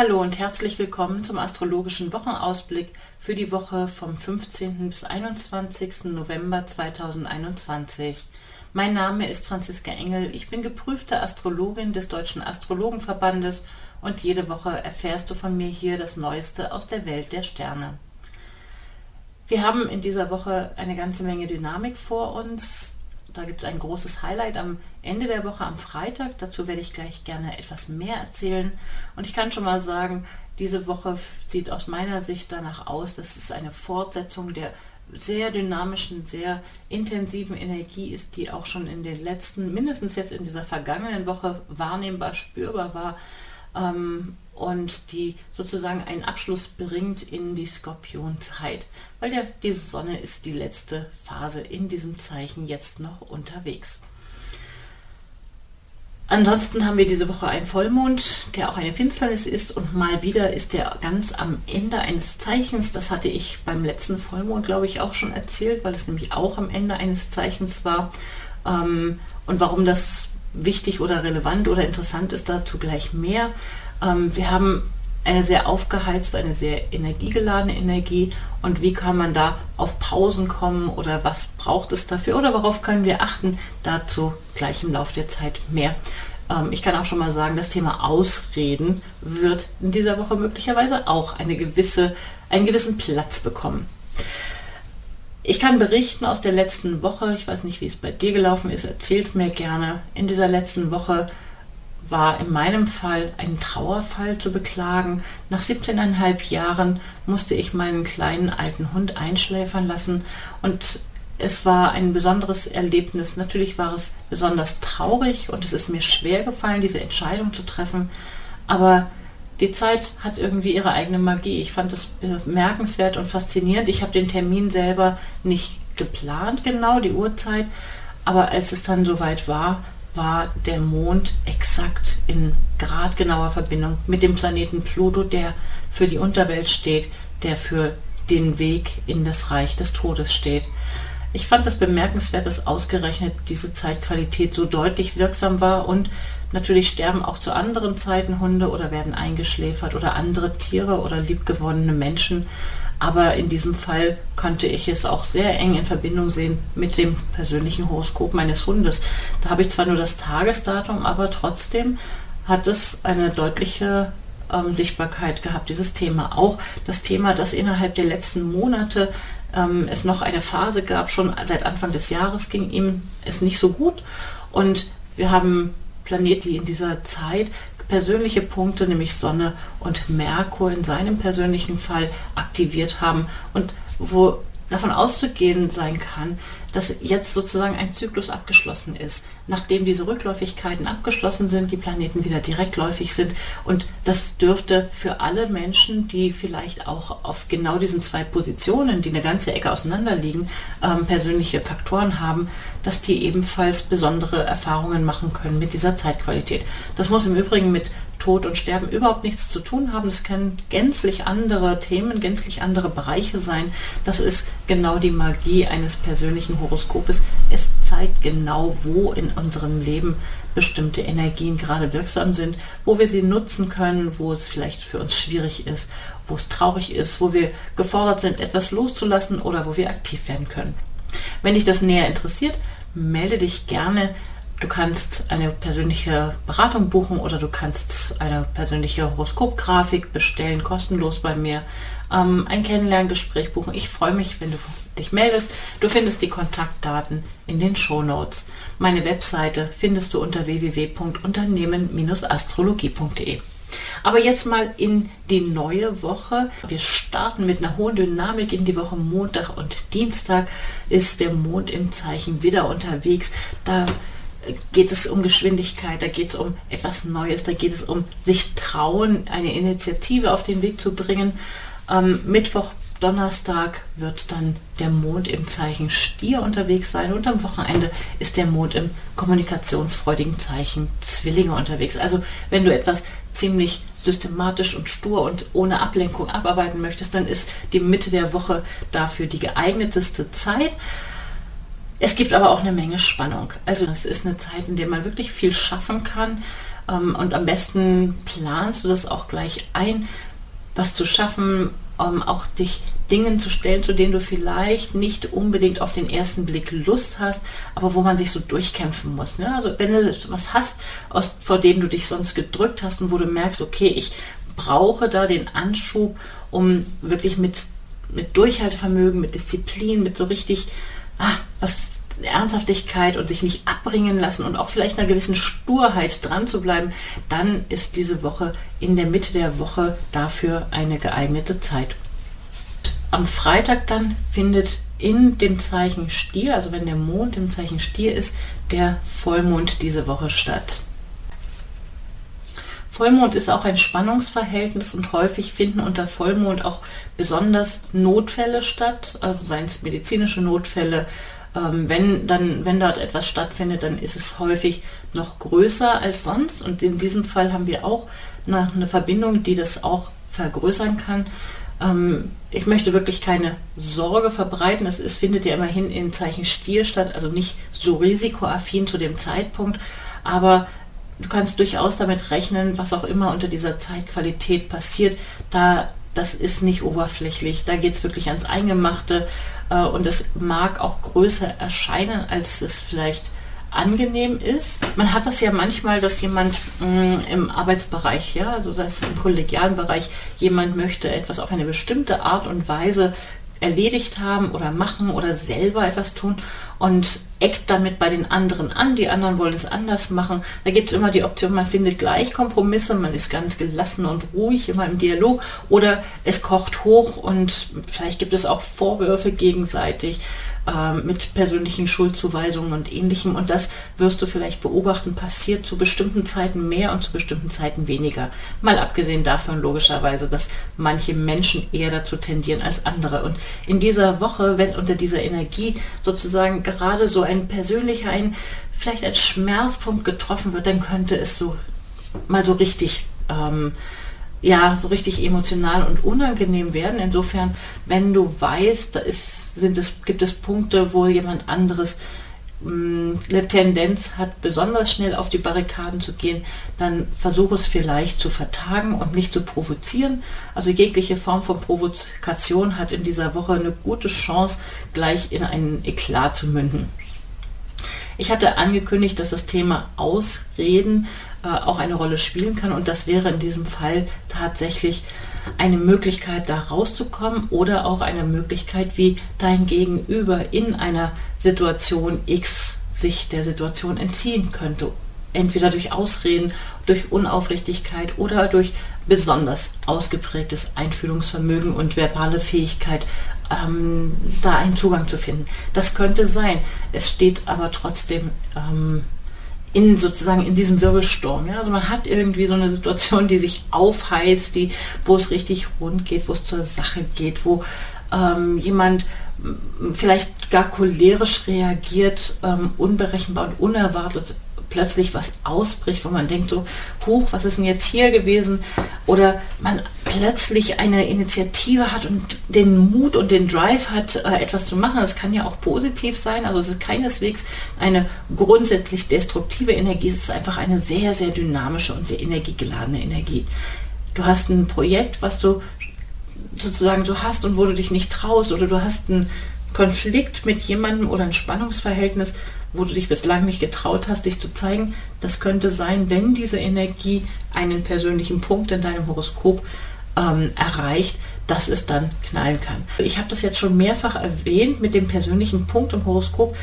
Hallo und herzlich willkommen zum astrologischen Wochenausblick für die Woche vom 15. bis 21. November 2021. Mein Name ist Franziska Engel, ich bin geprüfte Astrologin des Deutschen Astrologenverbandes und jede Woche erfährst du von mir hier das Neueste aus der Welt der Sterne. Wir haben in dieser Woche eine ganze Menge Dynamik vor uns. Da gibt es ein großes Highlight am Ende der Woche, am Freitag. Dazu werde ich gleich gerne etwas mehr erzählen. Und ich kann schon mal sagen, diese Woche sieht aus meiner Sicht danach aus, dass es eine Fortsetzung der sehr dynamischen, sehr intensiven Energie ist, die auch schon in den letzten, mindestens jetzt in dieser vergangenen Woche wahrnehmbar, spürbar war. Ähm, und die sozusagen einen Abschluss bringt in die Skorpionzeit, weil der, diese Sonne ist die letzte Phase in diesem Zeichen jetzt noch unterwegs. Ansonsten haben wir diese Woche einen Vollmond, der auch eine Finsternis ist und mal wieder ist der ganz am Ende eines Zeichens. Das hatte ich beim letzten Vollmond, glaube ich, auch schon erzählt, weil es nämlich auch am Ende eines Zeichens war. Ähm, und warum das wichtig oder relevant oder interessant ist, dazu gleich mehr. Ähm, wir haben eine sehr aufgeheizte, eine sehr energiegeladene Energie und wie kann man da auf Pausen kommen oder was braucht es dafür oder worauf können wir achten, dazu gleich im Laufe der Zeit mehr. Ähm, ich kann auch schon mal sagen, das Thema Ausreden wird in dieser Woche möglicherweise auch eine gewisse, einen gewissen Platz bekommen. Ich kann berichten aus der letzten Woche, ich weiß nicht, wie es bei dir gelaufen ist, erzähl es mir gerne. In dieser letzten Woche war in meinem Fall ein Trauerfall zu beklagen. Nach 17,5 Jahren musste ich meinen kleinen alten Hund einschläfern lassen und es war ein besonderes Erlebnis. Natürlich war es besonders traurig und es ist mir schwer gefallen, diese Entscheidung zu treffen. Aber die Zeit hat irgendwie ihre eigene Magie. Ich fand es bemerkenswert und faszinierend. Ich habe den Termin selber nicht geplant, genau die Uhrzeit. Aber als es dann soweit war, war der Mond exakt in gradgenauer Verbindung mit dem Planeten Pluto, der für die Unterwelt steht, der für den Weg in das Reich des Todes steht. Ich fand es bemerkenswert, dass ausgerechnet diese Zeitqualität so deutlich wirksam war und natürlich sterben auch zu anderen Zeiten Hunde oder werden eingeschläfert oder andere Tiere oder liebgewonnene Menschen. Aber in diesem Fall konnte ich es auch sehr eng in Verbindung sehen mit dem persönlichen Horoskop meines Hundes. Da habe ich zwar nur das Tagesdatum, aber trotzdem hat es eine deutliche ähm, Sichtbarkeit gehabt, dieses Thema. Auch das Thema, dass innerhalb der letzten Monate ähm, es noch eine Phase gab, schon seit Anfang des Jahres ging ihm es nicht so gut. Und wir haben Planeten, die in dieser Zeit persönliche Punkte, nämlich Sonne und Merkur in seinem persönlichen Fall aktiviert haben und wo davon auszugehen sein kann, dass jetzt sozusagen ein Zyklus abgeschlossen ist, nachdem diese Rückläufigkeiten abgeschlossen sind, die Planeten wieder direktläufig sind. Und das dürfte für alle Menschen, die vielleicht auch auf genau diesen zwei Positionen, die eine ganze Ecke auseinander liegen, ähm, persönliche Faktoren haben, dass die ebenfalls besondere Erfahrungen machen können mit dieser Zeitqualität. Das muss im Übrigen mit Tod und Sterben überhaupt nichts zu tun haben. Es können gänzlich andere Themen, gänzlich andere Bereiche sein. Das ist genau die Magie eines persönlichen Horoskopes. Es zeigt genau, wo in unserem Leben bestimmte Energien gerade wirksam sind, wo wir sie nutzen können, wo es vielleicht für uns schwierig ist, wo es traurig ist, wo wir gefordert sind, etwas loszulassen oder wo wir aktiv werden können. Wenn dich das näher interessiert, melde dich gerne Du kannst eine persönliche Beratung buchen oder du kannst eine persönliche Horoskopgrafik bestellen, kostenlos bei mir. Ähm, ein Kennenlerngespräch buchen. Ich freue mich, wenn du dich meldest. Du findest die Kontaktdaten in den Show Notes. Meine Webseite findest du unter www.unternehmen-astrologie.de. Aber jetzt mal in die neue Woche. Wir starten mit einer hohen Dynamik in die Woche. Montag und Dienstag ist der Mond im Zeichen wieder unterwegs. Da geht es um Geschwindigkeit, da geht es um etwas Neues, da geht es um sich trauen, eine Initiative auf den Weg zu bringen. Ähm, Mittwoch, Donnerstag wird dann der Mond im Zeichen Stier unterwegs sein und am Wochenende ist der Mond im kommunikationsfreudigen Zeichen Zwillinge unterwegs. Also wenn du etwas ziemlich systematisch und stur und ohne Ablenkung abarbeiten möchtest, dann ist die Mitte der Woche dafür die geeigneteste Zeit. Es gibt aber auch eine Menge Spannung. Also es ist eine Zeit, in der man wirklich viel schaffen kann. Ähm, und am besten planst du das auch gleich ein, was zu schaffen, ähm, auch dich Dingen zu stellen, zu denen du vielleicht nicht unbedingt auf den ersten Blick Lust hast, aber wo man sich so durchkämpfen muss. Ne? Also wenn du was hast, aus, vor dem du dich sonst gedrückt hast und wo du merkst, okay, ich brauche da den Anschub, um wirklich mit, mit Durchhaltevermögen, mit Disziplin, mit so richtig, ah, was Ernsthaftigkeit und sich nicht abbringen lassen und auch vielleicht einer gewissen Sturheit dran zu bleiben, dann ist diese Woche in der Mitte der Woche dafür eine geeignete Zeit. Am Freitag dann findet in dem Zeichen Stier, also wenn der Mond im Zeichen Stier ist, der Vollmond diese Woche statt. Vollmond ist auch ein Spannungsverhältnis und häufig finden unter Vollmond auch besonders Notfälle statt, also seien es medizinische Notfälle. Ähm, wenn, dann, wenn dort etwas stattfindet, dann ist es häufig noch größer als sonst. Und in diesem Fall haben wir auch eine, eine Verbindung, die das auch vergrößern kann. Ähm, ich möchte wirklich keine Sorge verbreiten. Es ist, findet ja immerhin im Zeichen Stier statt, also nicht so risikoaffin zu dem Zeitpunkt. Aber du kannst durchaus damit rechnen, was auch immer unter dieser Zeitqualität passiert. Da, das ist nicht oberflächlich. Da geht es wirklich ans Eingemachte äh, und es mag auch größer erscheinen, als es vielleicht angenehm ist. Man hat das ja manchmal, dass jemand mh, mm, im Arbeitsbereich, ja, also das im kollegialen Bereich, jemand möchte etwas auf eine bestimmte Art und Weise erledigt haben oder machen oder selber etwas tun und eckt damit bei den anderen an. Die anderen wollen es anders machen. Da gibt es immer die Option, man findet gleich Kompromisse, man ist ganz gelassen und ruhig, immer im Dialog oder es kocht hoch und vielleicht gibt es auch Vorwürfe gegenseitig mit persönlichen Schuldzuweisungen und ähnlichem. Und das wirst du vielleicht beobachten, passiert zu bestimmten Zeiten mehr und zu bestimmten Zeiten weniger. Mal abgesehen davon logischerweise, dass manche Menschen eher dazu tendieren als andere. Und in dieser Woche, wenn unter dieser Energie sozusagen gerade so ein persönlicher, ein vielleicht ein Schmerzpunkt getroffen wird, dann könnte es so mal so richtig ähm, ja, so richtig emotional und unangenehm werden. Insofern, wenn du weißt, da ist, sind es, gibt es Punkte, wo jemand anderes mh, mm, eine Tendenz hat, besonders schnell auf die Barrikaden zu gehen, dann versuche es vielleicht zu vertagen und nicht zu provozieren. Also jegliche Form von Provokation hat in dieser Woche eine gute Chance, gleich in einen Eklat zu münden. Ich hatte angekündigt, dass das Thema Ausreden äh, auch eine Rolle spielen kann und das wäre in diesem Fall tatsächlich eine Möglichkeit, da rauszukommen oder auch eine Möglichkeit, wie dein Gegenüber in einer Situation X sich der Situation entziehen könnte. Entweder durch Ausreden, durch Unaufrichtigkeit oder durch besonders ausgeprägtes Einfühlungsvermögen und verbale Fähigkeit, ähm, da einen Zugang zu finden. Das könnte sein. Es steht aber trotzdem ähm, in sozusagen in diesem Wirbelsturm. Ja? Also man hat irgendwie so eine Situation, die sich aufheizt, die, wo es richtig rund geht, wo es zur Sache geht, wo ähm, jemand vielleicht gar cholerisch reagiert, ähm, unberechenbar und unerwartet plötzlich was ausbricht, wo man denkt so, hoch, was ist denn jetzt hier gewesen? Oder man plötzlich eine Initiative hat und den Mut und den Drive hat, äh, etwas zu machen. Das kann ja auch positiv sein. Also es ist keineswegs eine grundsätzlich destruktive Energie. Es ist einfach eine sehr, sehr dynamische und sehr energiegeladene Energie. Du hast ein Projekt, was du sozusagen so hast und wo du dich nicht traust oder du hast einen Konflikt mit jemandem oder ein Spannungsverhältnis, wo du dich bislang nicht getraut hast, dich zu zeigen. Das könnte sein, wenn diese Energie einen persönlichen Punkt in deinem Horoskop ähm, erreicht, dass es dann knallen kann. Ich habe das jetzt schon mehrfach erwähnt mit dem persönlichen Punkt im Horoskop.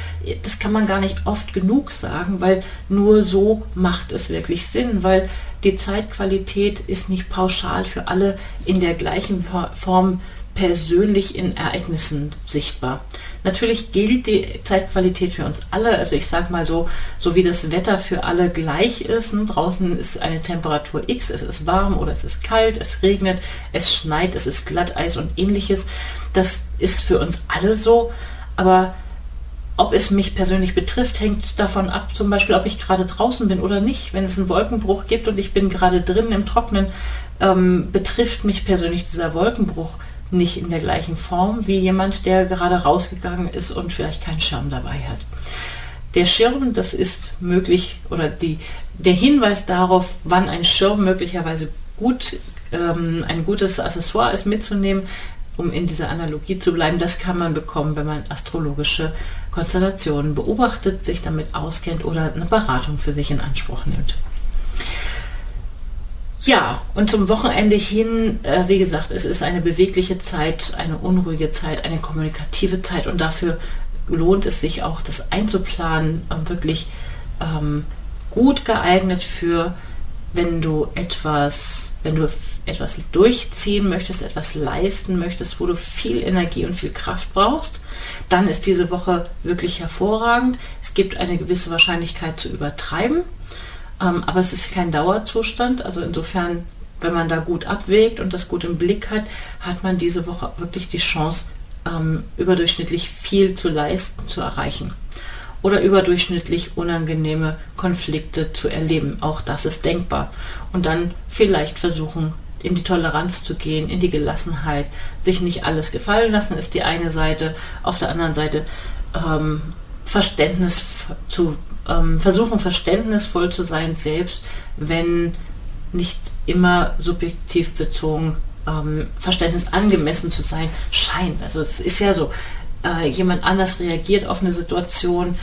Das kann man gar nicht oft genug sagen, weil nur so macht es wirklich Sinn, weil die Zeitqualität ist nicht pauschal für alle in der gleichen Form persönlich in Ereignissen sichtbar. Natürlich gilt die Zeitqualität für uns alle. Also ich sage mal so, so wie das Wetter für alle gleich ist. Ne? Draußen ist eine Temperatur X, es ist warm oder es ist kalt, es regnet, es schneit, es ist Glatteis und ähnliches. Das ist für uns alle so. Aber ob es mich persönlich betrifft, hängt davon ab, zum Beispiel, ob ich gerade draußen bin oder nicht. Wenn es einen Wolkenbruch gibt und ich bin gerade drin im Trocknen, ähm, betrifft mich persönlich dieser Wolkenbruch nicht in der gleichen Form wie jemand, der gerade rausgegangen ist und vielleicht keinen Schirm dabei hat. Der Schirm, das ist möglich, oder die, der Hinweis darauf, wann ein Schirm möglicherweise gut, ähm, ein gutes Accessoire ist mitzunehmen, um in dieser Analogie zu bleiben, das kann man bekommen, wenn man astrologische Konstellationen beobachtet, sich damit auskennt oder eine Beratung für sich in Anspruch nimmt. Ja, und zum Wochenende hin, äh, wie gesagt, es ist eine bewegliche Zeit, eine unruhige Zeit, eine kommunikative Zeit und dafür lohnt es sich auch, das einzuplanen, äh, wirklich ähm, gut geeignet für, wenn du etwas, wenn du etwas durchziehen möchtest, etwas leisten möchtest, wo du viel Energie und viel Kraft brauchst, dann ist diese Woche wirklich hervorragend. Es gibt eine gewisse Wahrscheinlichkeit zu übertreiben, ähm, aber es ist kein Dauerzustand. Also insofern, wenn man da gut abwägt und das gut im Blick hat, hat man diese Woche wirklich die Chance, ähm, überdurchschnittlich viel zu leisten, zu erreichen oder überdurchschnittlich unangenehme Konflikte zu erleben. Auch das ist denkbar. Und dann vielleicht versuchen, in die Toleranz zu gehen, in die Gelassenheit, sich nicht alles gefallen lassen, ist die eine Seite. Auf der anderen Seite ähm, Verständnis zu ähm, versuchen, verständnisvoll zu sein, selbst wenn nicht immer subjektiv bezogen ähm, Verständnis angemessen zu sein scheint. Also es ist ja so, äh, jemand anders reagiert auf eine Situation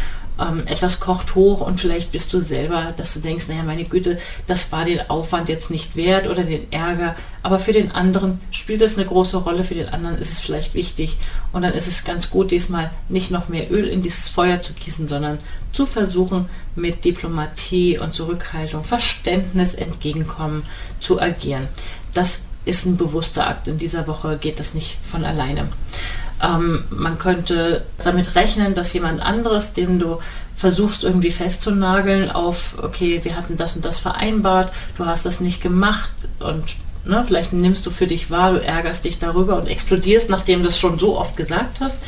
ähm, etwas kocht hoch und vielleicht bist du selber, dass du denkst, naja, meine Güte, das war den Aufwand jetzt nicht wert oder den Ärger, aber für den anderen spielt es eine große Rolle, für den anderen ist es vielleicht wichtig und dann ist es ganz gut, diesmal nicht noch mehr Öl in dieses Feuer zu gießen, sondern zu versuchen, mit Diplomatie und Zurückhaltung, Verständnis, Entgegenkommen zu agieren. Das ist ein bewusster Akt. In dieser Woche geht das nicht von alleine. Ähm, man könnte damit rechnen, dass jemand anderes, dem du versuchst irgendwie festzunageln auf, okay, wir hatten das und das vereinbart, du hast das nicht gemacht und ne, vielleicht nimmst du für dich wahr, du ärgerst dich darüber und explodierst, nachdem du das schon so oft gesagt hast.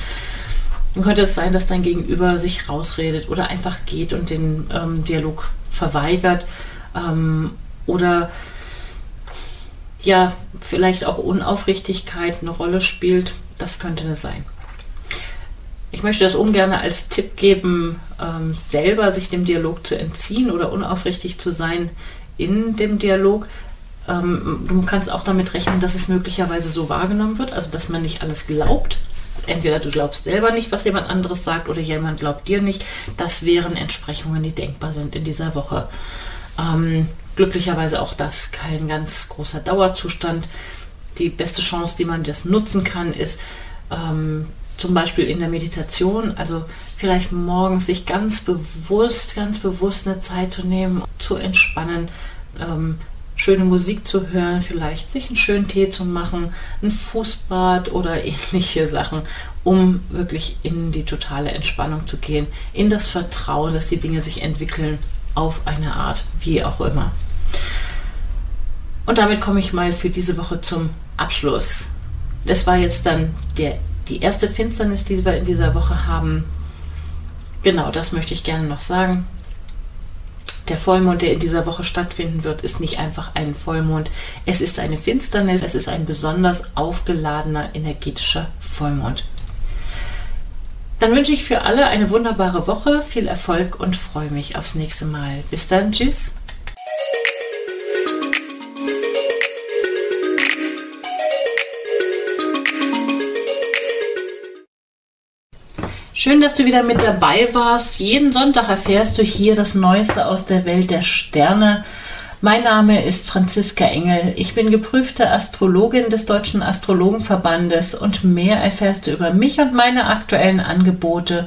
Dann könnte es sein, dass dein Gegenüber sich rausredet oder einfach geht und den ähm, Dialog verweigert ähm, oder ja, vielleicht auch Unaufrichtigkeit eine Rolle spielt. Das könnte es sein. Ich möchte das ungern als Tipp geben, ähm, selber sich dem Dialog zu entziehen oder unaufrichtig zu sein in dem Dialog. Ähm, du kannst auch damit rechnen, dass es möglicherweise so wahrgenommen wird, also dass man nicht alles glaubt. Entweder du glaubst selber nicht, was jemand anderes sagt, oder jemand glaubt dir nicht. Das wären Entsprechungen, die denkbar sind in dieser Woche. Ähm, glücklicherweise auch das kein ganz großer Dauerzustand die beste Chance, die man das nutzen kann, ist ähm, zum Beispiel in der Meditation, also vielleicht morgens sich ganz bewusst, ganz bewusst eine Zeit zu nehmen, zu entspannen, ähm, schöne Musik zu hören, vielleicht sich einen schönen Tee zu machen, ein Fußbad oder ähnliche Sachen, um wirklich in die totale Entspannung zu gehen, in das Vertrauen, dass die Dinge sich entwickeln auf eine Art, wie auch immer. Und damit komme ich mal für diese Woche zum Abschluss. Das war jetzt dann der, die erste Finsternis, die wir in dieser Woche haben. Genau, das möchte ich gerne noch sagen. Der Vollmond, der in dieser Woche stattfinden wird, ist nicht einfach ein Vollmond. Es ist eine Finsternis. Es ist ein besonders aufgeladener energetischer Vollmond. Dann wünsche ich für alle eine wunderbare Woche, viel Erfolg und freue mich aufs nächste Mal. Bis dann, tschüss. Schön, dass du wieder mit dabei warst. Jeden Sonntag erfährst du hier das Neueste aus der Welt der Sterne. Mein Name ist Franziska Engel. Ich bin geprüfte Astrologin des Deutschen Astrologenverbandes und mehr erfährst du über mich und meine aktuellen Angebote